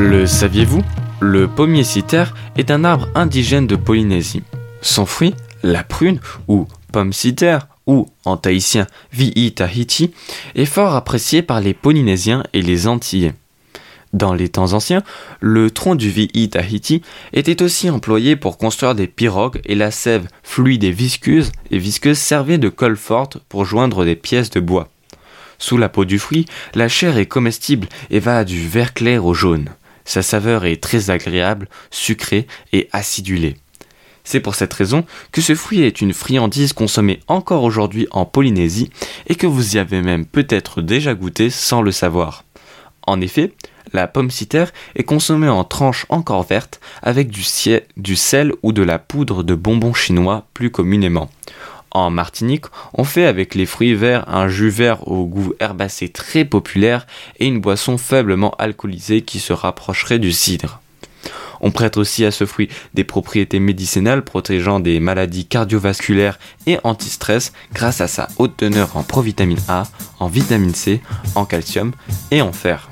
Le saviez-vous? Le pommier citer est un arbre indigène de Polynésie. Son fruit, la prune ou pomme citer ou en tahitien Vi'i Tahiti, est fort apprécié par les Polynésiens et les Antillais. Dans les temps anciens, le tronc du Vi'i Tahiti était aussi employé pour construire des pirogues et la sève fluide et visqueuse et visqueuse servait de colle forte pour joindre des pièces de bois. Sous la peau du fruit, la chair est comestible et va du vert clair au jaune. Sa saveur est très agréable, sucrée et acidulée. C'est pour cette raison que ce fruit est une friandise consommée encore aujourd'hui en Polynésie et que vous y avez même peut-être déjà goûté sans le savoir. En effet, la pomme citer est consommée en tranches encore vertes avec du, du sel ou de la poudre de bonbons chinois plus communément. En Martinique, on fait avec les fruits verts un jus vert au goût herbacé très populaire et une boisson faiblement alcoolisée qui se rapprocherait du cidre. On prête aussi à ce fruit des propriétés médicinales protégeant des maladies cardiovasculaires et anti-stress grâce à sa haute teneur en provitamine A, en vitamine C, en calcium et en fer.